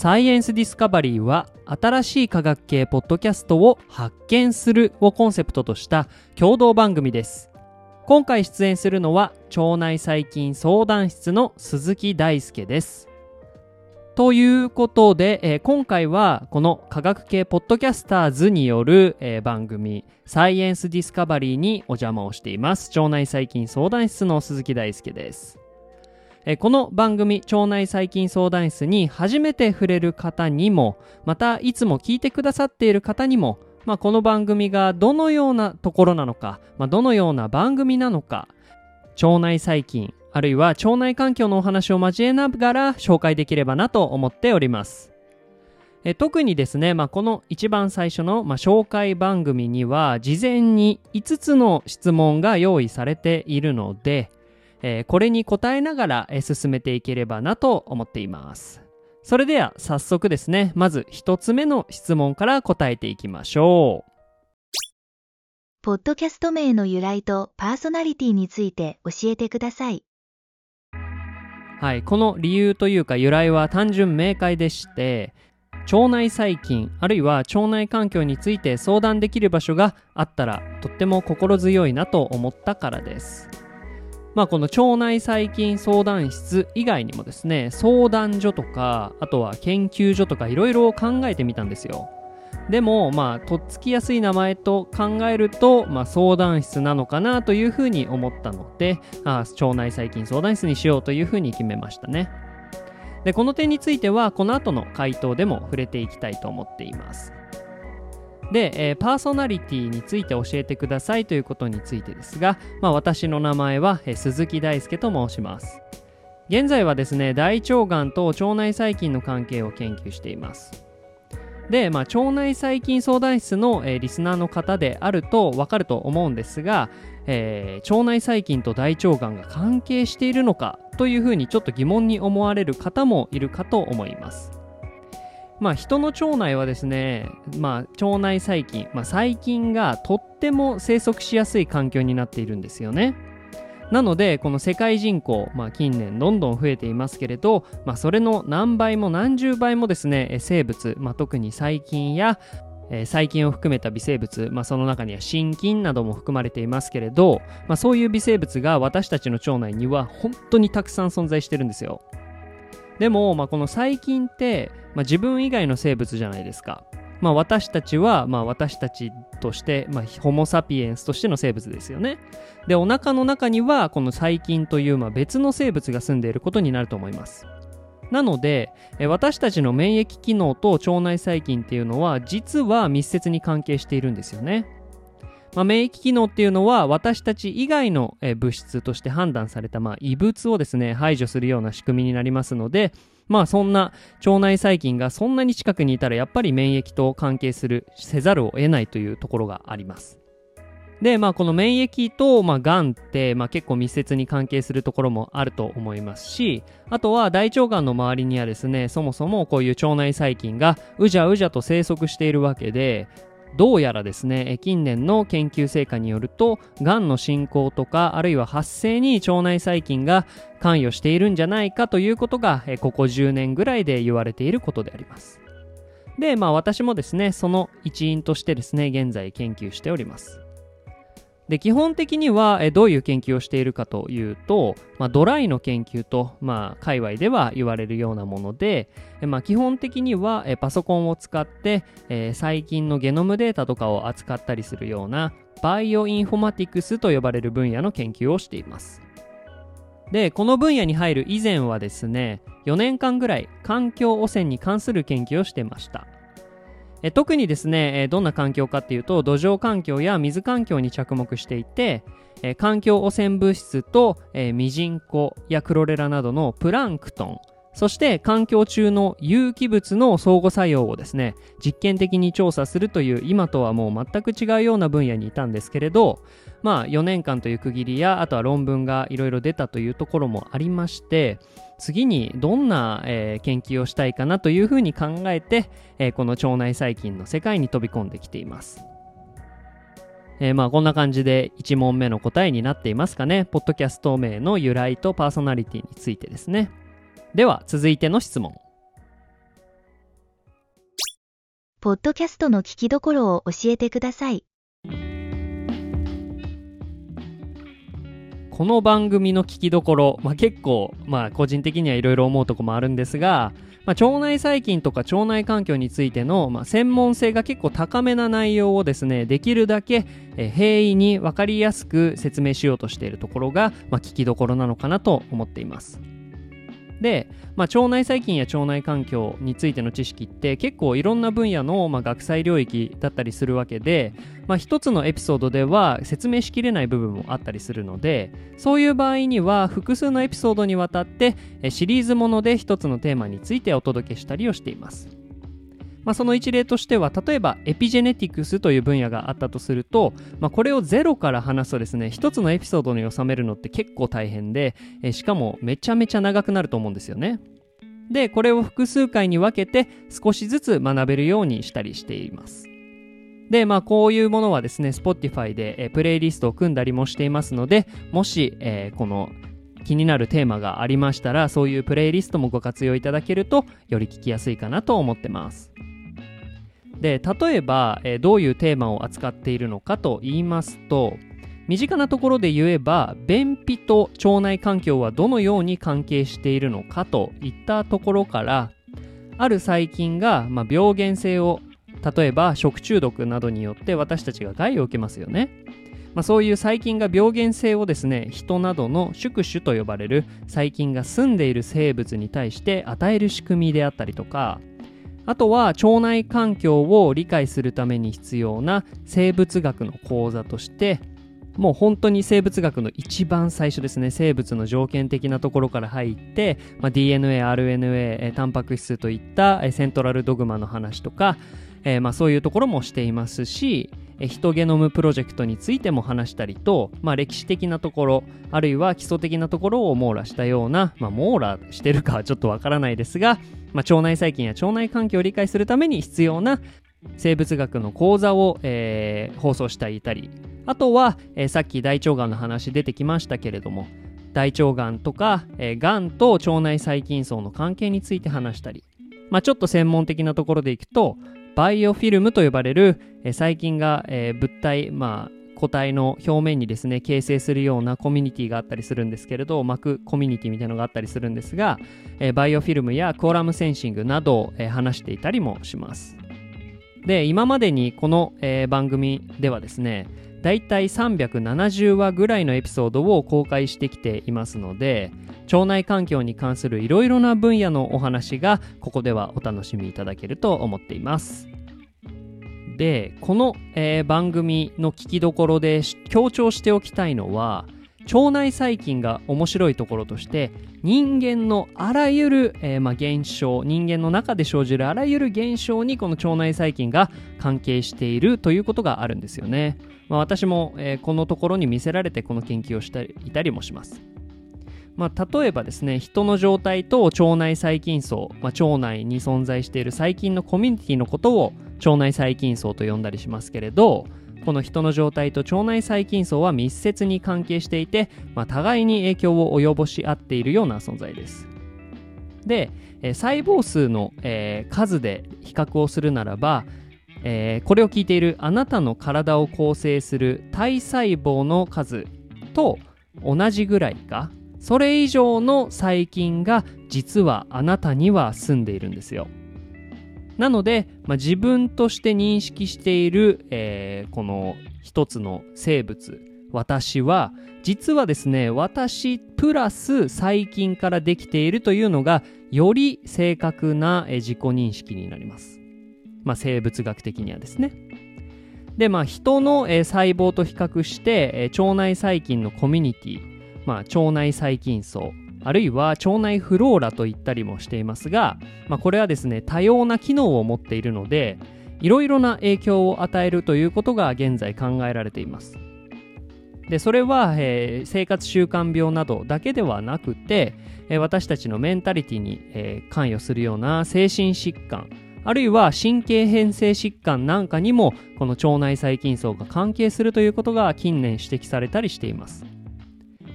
サイエンスディスカバリーは新しい科学系ポッドキャストを発見するをコンセプトとした共同番組です。今回出演するのは腸内細菌相談室の鈴木大輔です。ということで、えー、今回はこの科学系ポッドキャスターズによる、えー、番組サイエンスディスカバリーにお邪魔をしています。腸内細菌相談室の鈴木大輔です。えこの番組腸内細菌相談室に初めて触れる方にもまたいつも聞いてくださっている方にも、まあ、この番組がどのようなところなのか、まあ、どのような番組なのか腸内細菌あるいは腸内環境のお話を交えながら紹介できればなと思っております。え特にですね、まあ、この一番最初の、まあ、紹介番組には事前に5つの質問が用意されているので、えー、これに答えながら、えー、進めていければなと思っています。それでは早速ですね、まず1つ目の質問から答えていきましょう。ポッドキャスト名の由来とパーソナリティについて教えてください。はい、この理由というか由来は単純明快でして腸内細菌あるいは腸内環境について相談できる場所があったらとっても心強いなと思ったからです。まあ、この腸内細菌相談室以外にもですね相談所とかあとは研究所とかいろいろ考えてみたんですよ。でも、まあ、とっつきやすい名前と考えると、まあ、相談室なのかなというふうに思ったので、あ腸内細菌相談室にしようというふうに決めましたね。で、この点については、この後の回答でも触れていきたいと思っています。で、えー、パーソナリティについて教えてくださいということについてですが、まあ、私の名前は、えー、鈴木大輔と申します。現在はですね、大腸がんと腸内細菌の関係を研究しています。で、まあ、腸内細菌相談室の、えー、リスナーの方であると分かると思うんですが、えー、腸内細菌と大腸がんが関係しているのかというふうにちょっと疑問に思われる方もいるかと思います。まあ、人の腸内はですね、まあ、腸内細菌、まあ、細菌がとっても生息しやすい環境になっているんですよね。なのでこの世界人口、まあ、近年どんどん増えていますけれど、まあ、それの何倍も何十倍もですね生物、まあ、特に細菌やえー、細菌を含めた微生物、まあ、その中には真菌なども含まれていますけれど、まあ、そういう微生物が私たちの腸内には本当にたくさん存在してるんですよでも、まあ、この細菌って、まあ、自分以外の生物じゃないですかまあ、私たちは、まあ、私たちとして、まあ、ホモ・サピエンスとしての生物ですよね。で、お腹の中には、この細菌という、まあ、別の生物が住んでいることになると思います。なので、私たちの免疫機能と腸内細菌っていうのは、実は密接に関係しているんですよね。まあ、免疫機能っていうのは私たち以外の物質として判断された、まあ、異物をですね排除するような仕組みになりますのでまあそんな腸内細菌がそんなに近くにいたらやっぱり免疫と関係するせざるを得ないというところがあります。で、まあ、この免疫と、まあ、がんって、まあ、結構密接に関係するところもあると思いますし、あとは大腸がんの周りにはですね、そもそもこういう腸内細菌がうじゃうじゃと生息しているわけで、どうやらですね近年の研究成果によるとがんの進行とかあるいは発生に腸内細菌が関与しているんじゃないかということがここ10年ぐらいで言われていることであります。でまあ私もですねその一員としてですね現在研究しております。で基本的にはえどういう研究をしているかというと、まあ、ドライの研究と、まあ、界隈では言われるようなもので、まあ、基本的にはえパソコンを使って、えー、細菌のゲノムデータとかを扱ったりするようなバイオインフォマティクスと呼ばれる分野の研究をしています。でこの分野に入る以前はですね4年間ぐらい環境汚染に関する研究をしてました。え特にですね、えどんな環境かっていうと土壌環境や水環境に着目していて、え環境汚染物質と、えミジンコやクロレラなどのプランクトンそして環境中の有機物の相互作用をですね実験的に調査するという今とはもう全く違うような分野にいたんですけれどまあ4年間という区切りやあとは論文がいろいろ出たというところもありまして次にどんな、えー、研究をしたいかなというふうに考えて、えー、この腸内細菌の世界に飛び込んできています。えー、まあこんな感じで1問目の答えになっていますかね。ポッドキャスト名の由来とパーソナリティについてですね。では続いての質問。ポッドキャストの聞きどころを教えてください。この番組の聞きどころ、まあ、結構、まあ、個人的にはいろいろ思うとこもあるんですが、まあ、腸内細菌とか腸内環境についての、まあ、専門性が結構高めな内容をですねできるだけ、え平易に分かりやすく説明しようとしているところが、まあ、聞きどころなのかなと思っています。で、まあ、腸内細菌や腸内環境についての知識って結構いろんな分野の、まあ、学際領域だったりするわけで、まあ、一つのエピソードでは説明しきれない部分もあったりするのでそういう場合には複数のエピソードにわたってシリーズもので一つのテーマについてお届けしたりをしています。まあ、その一例としては例えばエピジェネティクスという分野があったとすると、まあ、これをゼロから話すとですね一つのエピソードに収めるのって結構大変で、えしかもめちゃめちゃ長くなると思うんですよね。でこれを複数回に分けて少しずつ学べるようにしたりしています。で、まあ、こういうものはですね、Spotify で、えプレイリストを組んだりもしていますので、もし、えー、この気になるテーマがありましたら、そういうプレイリストもご活用いただけると、より聞きやすいかなと思ってます。で例えば、え、どういうテーマを扱っているのかと言いますと身近なところで言えば便秘と腸内環境はどのように関係しているのかといったところからある細菌が、まあ、病原性を例えば食中毒などによって私たちが害を受けますよね、まあ、そういう細菌が病原性をですね人などの宿主と呼ばれる細菌が住んでいる生物に対して与える仕組みであったりとかあとは腸内環境を理解するために必要な生物学の講座としてもう本当に生物学の一番最初ですね。生物の条件的なところから入って、まあ、DNA、RNA、タンパク質といったセントラルドグマの話とか、えー、まあそういうところもしていますしヒトゲノムプロジェクトについても話したりと、まあ、歴史的なところあるいは基礎的なところを網羅したような、まあ、網羅してるかはちょっとわからないですが、まあ、腸内細菌や腸内環境を理解するために必要な生物学の講座を、えー、放送していたりあとは、えー、さっき大腸がんの話出てきましたけれども大腸がんとか、えー、がんと腸内細菌層の関係について話したり、まあ、ちょっと専門的なところでいくとバイオフィルムと呼ばれる、え細菌が、え物体、まあ、個体の表面にですね形成するようなコミュニティがあったりするんですけれど膜コミュニティみたいなのがあったりするんですが、えバイオフィルムやコーラムセンシングなどを、え話していたりもします。で今までにこの、え、番組ではですねだいたい370話ぐらいのエピソードを公開してきていますので腸内環境に関するいろいろな分野のお話がここではお楽しみいただけると思っています。でこの、えー、番組の聞きどころで強調しておきたいのは腸内細菌が面白いところとして人間のあらゆる、えー、まあ、現象人間の中で生じるあらゆる現象にこの腸内細菌が関係しているということがあるんですよね、まあ、私も、えー、このところに見せられてこの研究をしていたりもします。まあ、例えばですね人の状態と腸内細菌層、まあ、腸内に存在している細菌のコミュニティのことを腸内細菌層と呼んだりしますけれどこの人の状態と腸内細菌層は密接に関係していて、まあ、互いに影響を及ぼし合っているような存在ですで、え、細胞数の、えー、数で比較をするならば、えー、これを聞いているあなたの体を構成する体細胞の数と同じぐらいかそれ以上の細菌が実はあなたには住んでいるんですよ。なので、まあ、自分として認識している、えー、この一つの生物私は実はですね私プラス細菌からできているというのがより正確な自己認識になります。まあ、生物学的にはですね。でまあ人の、細胞と比較して、腸内細菌のコミュニティまあ、腸内細菌層あるいは腸内フローラと言ったりもしていますが、まあ、これはですね多様な機能を持っているのでいろいろな影響を与えるということが現在考えられています。でそれは、えー、生活習慣病などだけではなくて、えー、私たちのメンタリティに、えー、関与するような精神疾患あるいは神経変性疾患なんかにもこの腸内細菌層が関係するということが近年指摘されたりしています。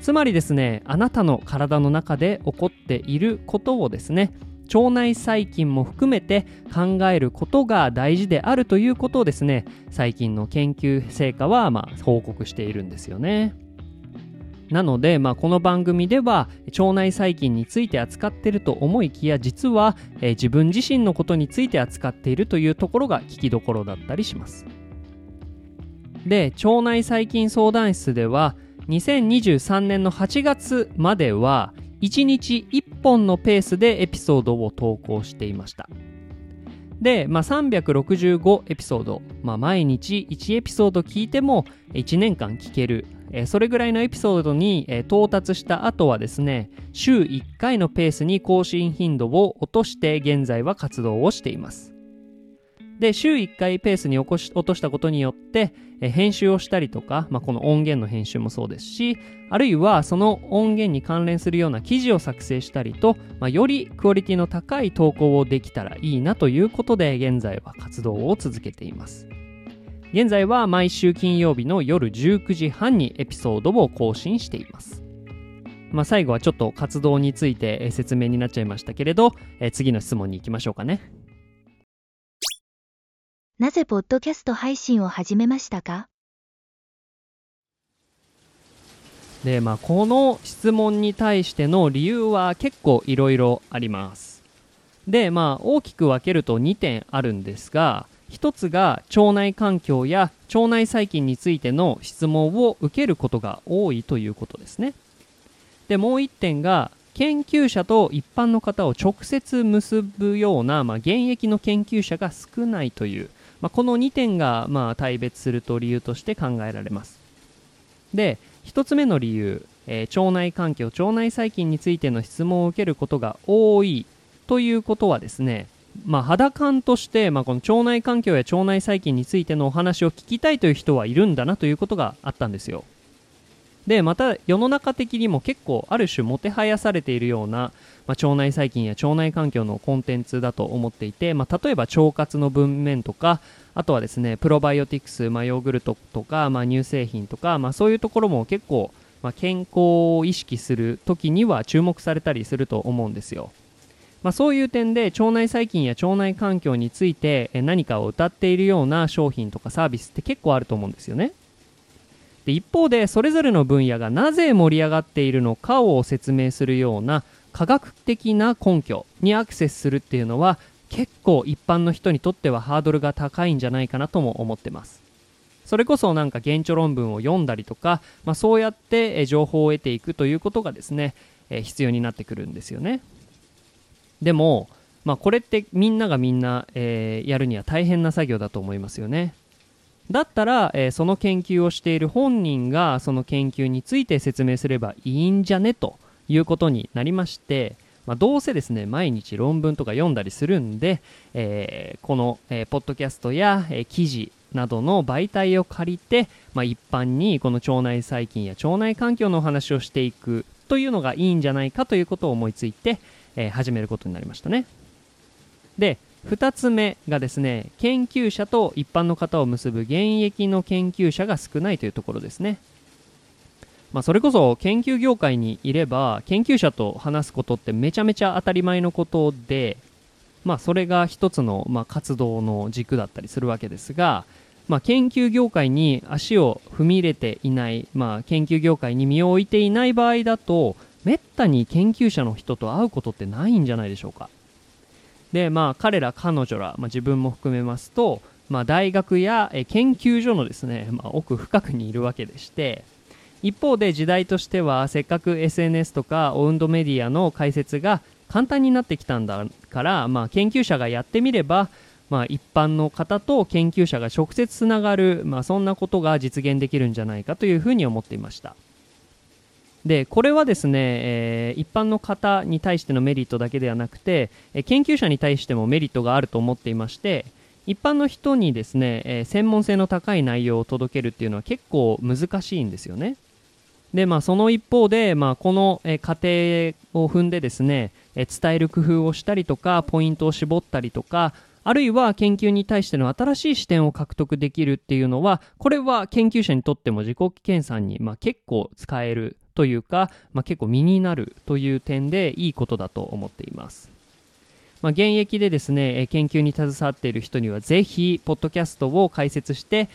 つまりですねあなたの体の中で起こっていることをですね腸内細菌も含めて考えることが大事であるということをですね最近の研究成果はまあ報告しているんですよね。なので、まあ、この番組では腸内細菌について扱っていると思いきや実は、えー、自分自身のことについて扱っているというところが聞きどころだったりします。で腸内細菌相談室では2023年の8月までは1日1本のペースでエピソードを投稿していました。で、まあ、365エピソード、まあ、毎日1エピソード聞いても1年間聞ける。えそれぐらいのエピソードに到達した後はですね週1回のペースに更新頻度を落として現在は活動をしています。で、週1回ペースに落としたことによって、え編集をしたりとか、まあ、この音源の編集もそうですし、あるいはその音源に関連するような記事を作成したりと、まあ、よりクオリティの高い投稿をできたらいいなということで、現在は活動を続けています。現在は毎週金曜日の夜19時半にエピソードを更新しています。まあ、最後はちょっと活動について説明になっちゃいましたけれど、え次の質問に行きましょうかね。なぜポッドキャスト配信を始めましたか？でまあこの質問に対しての理由は結構いろいろあります。でまあ大きく分けると2点あるんですが1つが腸内環境や腸内細菌についての質問を受けることが多いということですね。でもう1点が研究者と一般の方を直接結ぶような、まあ、現役の研究者が少ないというまあ、この2点がまあ対別すると理由として考えられます。で、1つ目の理由、えー、腸内環境、腸内細菌についての質問を受けることが多いということはですね、まあ、肌感として、まあ、この腸内環境や腸内細菌についてのお話を聞きたいという人はいるんだなということがあったんですよ。でまた世の中的にも結構ある種もてはやされているような、まあ、腸内細菌や腸内環境のコンテンツだと思っていて、まあ、例えば腸活の文面とかあとはですねプロバイオティクス、まあ、ヨーグルトとか、まあ、乳製品とか、まあ、そういうところも結構、まあ、健康を意識する時には注目されたりすると思うんですよ。まあ、そういう点で腸内細菌や腸内環境について何かを謳っているような商品とかサービスって結構あると思うんですよね。で一方でそれぞれの分野がなぜ盛り上がっているのかを説明するような科学的な根拠にアクセスするっていうのは結構一般の人にとってはハードルが高いんじゃないかなとも思ってます。それこそなんか原著論文を読んだりとか、まあ、そうやって情報を得ていくということがですね、え必要になってくるんですよね。でも、まあ、これってみんながみんな、えー、やるには大変な作業だと思いますよね。だったら、えー、その研究をしている本人がその研究について説明すればいいんじゃねということになりまして、まあ、どうせですね毎日論文とか読んだりするんで、えー、この、えー、ポッドキャストや、え記事などの媒体を借りて、まあ、一般にこの腸内細菌や腸内環境のお話をしていくというのがいいんじゃないかということを思いついて、え始めることになりましたね。で2つ目がですね研究者と一般の方を結ぶ現役の研究者が少ないというところですね。まあ、それこそ研究業界にいれば研究者と話すことってめちゃめちゃ当たり前のことで、まあ、それが一つの、まあ、活動の軸だったりするわけですが、まあ、研究業界に足を踏み入れていない、まあ、研究業界に身を置いていない場合だとめったに研究者の人と会うことってないんじゃないでしょうか。でまあ彼ら彼女ら、まあ、自分も含めますと、まあ、大学や研究所のですね、まあ、奥深くにいるわけでして一方で時代としてはせっかく SNS とかオウンドメディアの解説が簡単になってきたんだから、まあ、研究者がやってみれば、まあ、一般の方と研究者が直接つながる、まあ、そんなことが実現できるんじゃないかというふうに思っていました。でこれはですね、えー、一般の方に対してのメリットだけではなくて、え研究者に対してもメリットがあると思っていまして一般の人にですね、えー、専門性の高い内容を届けるっていうのは結構難しいんですよね。でまあ、その一方で、まあ、この、え過程を踏んでですね、え伝える工夫をしたりとかポイントを絞ったりとかあるいは研究に対しての新しい視点を獲得できるっていうのはこれは研究者にとっても自己研鑽に、まあ、結構使えるというか、まあ、結構身になるという点でいいことだと思っています。まあ、現役でですね研究に携わっている人にはぜひポッドキャストを解説して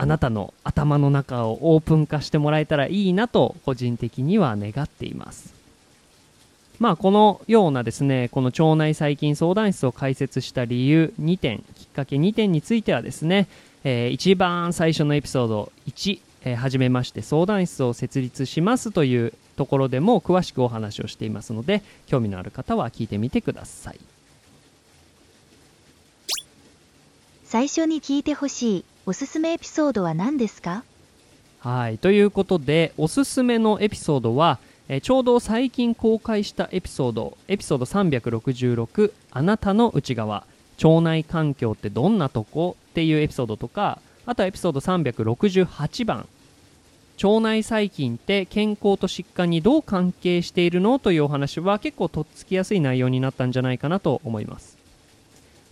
あなたの頭の中をオープン化してもらえたらいいなと個人的には願っています。まあこのようなですねこの腸内細菌相談室を開設した理由2点きっかけ2点についてはですね、えー、一番最初のエピソード1、えー、初めまして相談室を設立しますというところでも詳しくお話をしていますので興味のある方は聞いてみてください。最初に聞いてほしい。おすすめエピソードは何ですか？はいということでおすすめのエピソードは、えちょうど最近公開したエピソードエピソード366あなたの内側腸内環境ってどんなとこ？っていうエピソードとかあとはエピソード368番腸内細菌って健康と疾患にどう関係しているの？というお話は結構とっつきやすい内容になったんじゃないかなと思います。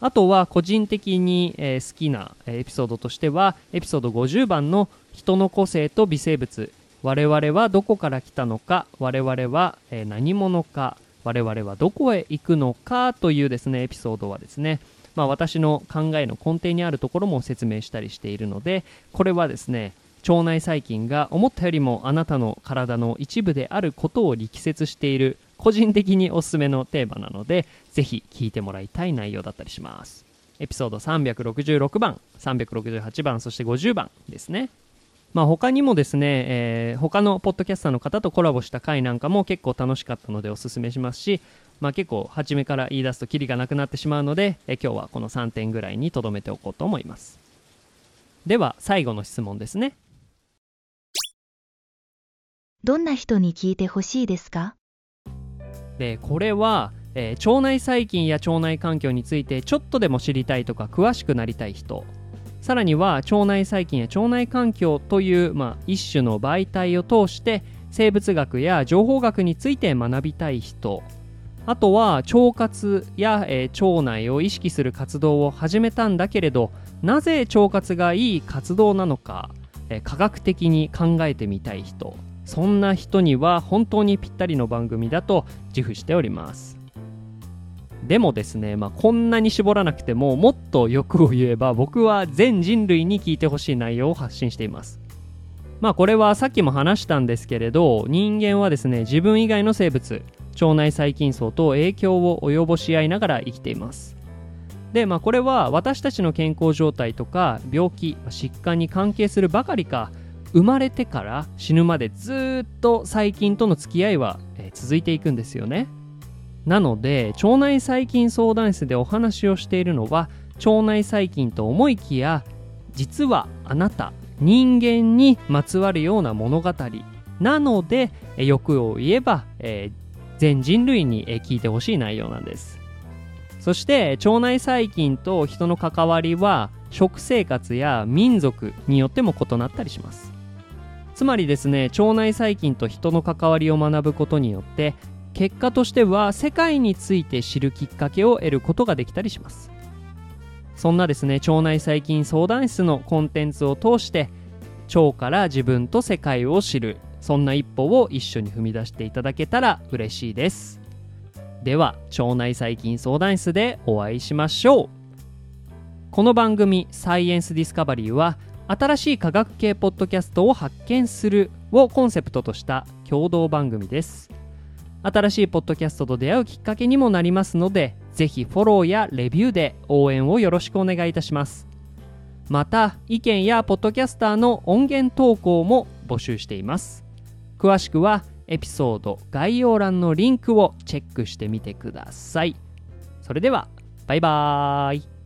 あとは個人的に、え好きなエピソードとしてはエピソード50番の人の個性と微生物。我々はどこから来たのか我々は、え何者か我々はどこへ行くのかというですねエピソードはですねまあ、私の考えの根底にあるところも説明したりしているのでこれはですね腸内細菌が思ったよりもあなたの体の一部であることを力説している個人的におすすめのテーマなのでぜひ聞いてもらいたい内容だったりします。エピソード366番368番そして50番ですね。まあ他にもですね、えー、他のポッドキャスターの方とコラボした回なんかも結構楽しかったのでおすすめしますしまあ、結構初めから言い出すとキリがなくなってしまうのでえ今日はこの3点ぐらいにとどめておこうと思います。では最後の質問ですね。どんな人に聞いてほしいですか？でこれは、えー、腸内細菌や腸内環境についてちょっとでも知りたいとか詳しくなりたい人。さらには腸内細菌や腸内環境という、まあ、一種の媒体を通して生物学や情報学について学びたい人。あとは腸活や、えー、腸内を意識する活動を始めたんだけれどなぜ腸活がいい活動なのか、えー、科学的に考えてみたい人。そんな人には本当にぴったりの番組だと自負しております。でもですね、まあ、こんなに絞らなくてももっと欲を言えば僕は全人類に聞いてほしい内容を発信しています。まあこれはさっきも話したんですけれど人間はですね自分以外の生物腸内細菌層と影響を及ぼし合いながら生きています。でまあこれは私たちの健康状態とか病気疾患に関係するばかりか生まれてから死ぬまでずっと細菌との付き合いは、え、続いていくんですよね。なので腸内細菌相談室でお話をしているのは腸内細菌と思いきや実はあなた人間にまつわるような物語。なので欲を言えば、えー、全人類に聞いてほしい内容なんです。そして腸内細菌と人の関わりは食生活や民族によっても異なったりします。つまりですね腸内細菌と人の関わりを学ぶことによって結果としては世界について知るきっかけを得ることができたりします。そんなですね腸内細菌相談室のコンテンツを通して腸から自分と世界を知るそんな一歩を一緒に踏み出していただけたら嬉しいです。では腸内細菌相談室でお会いしましょう。この番組「サイエンスディスカバリーは」新しい科学系ポッドキャストを発見するをコンセプトとした共同番組です。新しいポッドキャストと出会うきっかけにもなりますのでぜひフォローやレビューで応援をよろしくお願いいたします。また意見やポッドキャスターの音源投稿も募集しています。詳しくはエピソード概要欄のリンクをチェックしてみてください。それではバイバーイ。